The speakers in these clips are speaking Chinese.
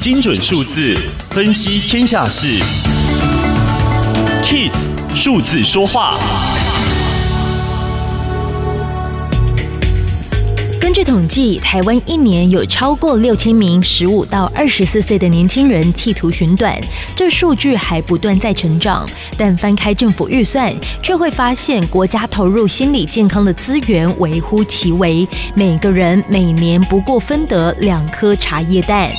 精准数字分析天下事，KISS 数字说话。根据统计，台湾一年有超过六千名十五到二十四岁的年轻人企图寻短，这数据还不断在成长。但翻开政府预算，却会发现国家投入心理健康的资源微乎其微，每个人每年不过分得两颗茶叶蛋。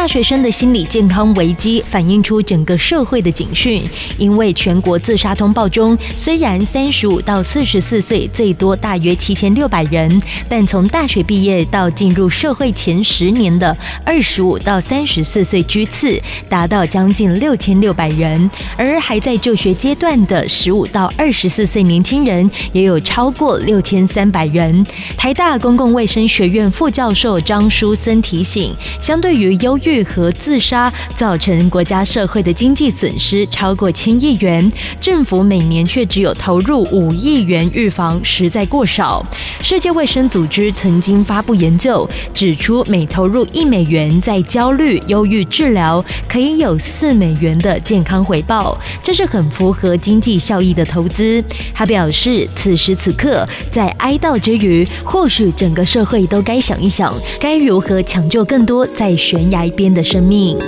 大学生的心理健康危机反映出整个社会的警讯，因为全国自杀通报中，虽然三十五到四十四岁最多大约七千六百人，但从大学毕业到进入社会前十年的二十五到三十四岁居次，达到将近六千六百人，而还在就学阶段的十五到二十四岁年轻人也有超过六千三百人。台大公共卫生学院副教授张书森提醒，相对于忧郁愈和自杀造成国家社会的经济损失超过千亿元，政府每年却只有投入五亿元预防，实在过少。世界卫生组织曾经发布研究，指出每投入一美元在焦虑、忧郁治疗，可以有四美元的健康回报，这是很符合经济效益的投资。他表示，此时此刻在哀悼之余，或许整个社会都该想一想，该如何抢救更多在悬崖边的生命。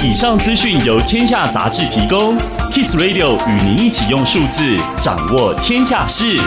以上资讯由天下杂志提供，Kiss Radio 与您一起用数字掌握天下事。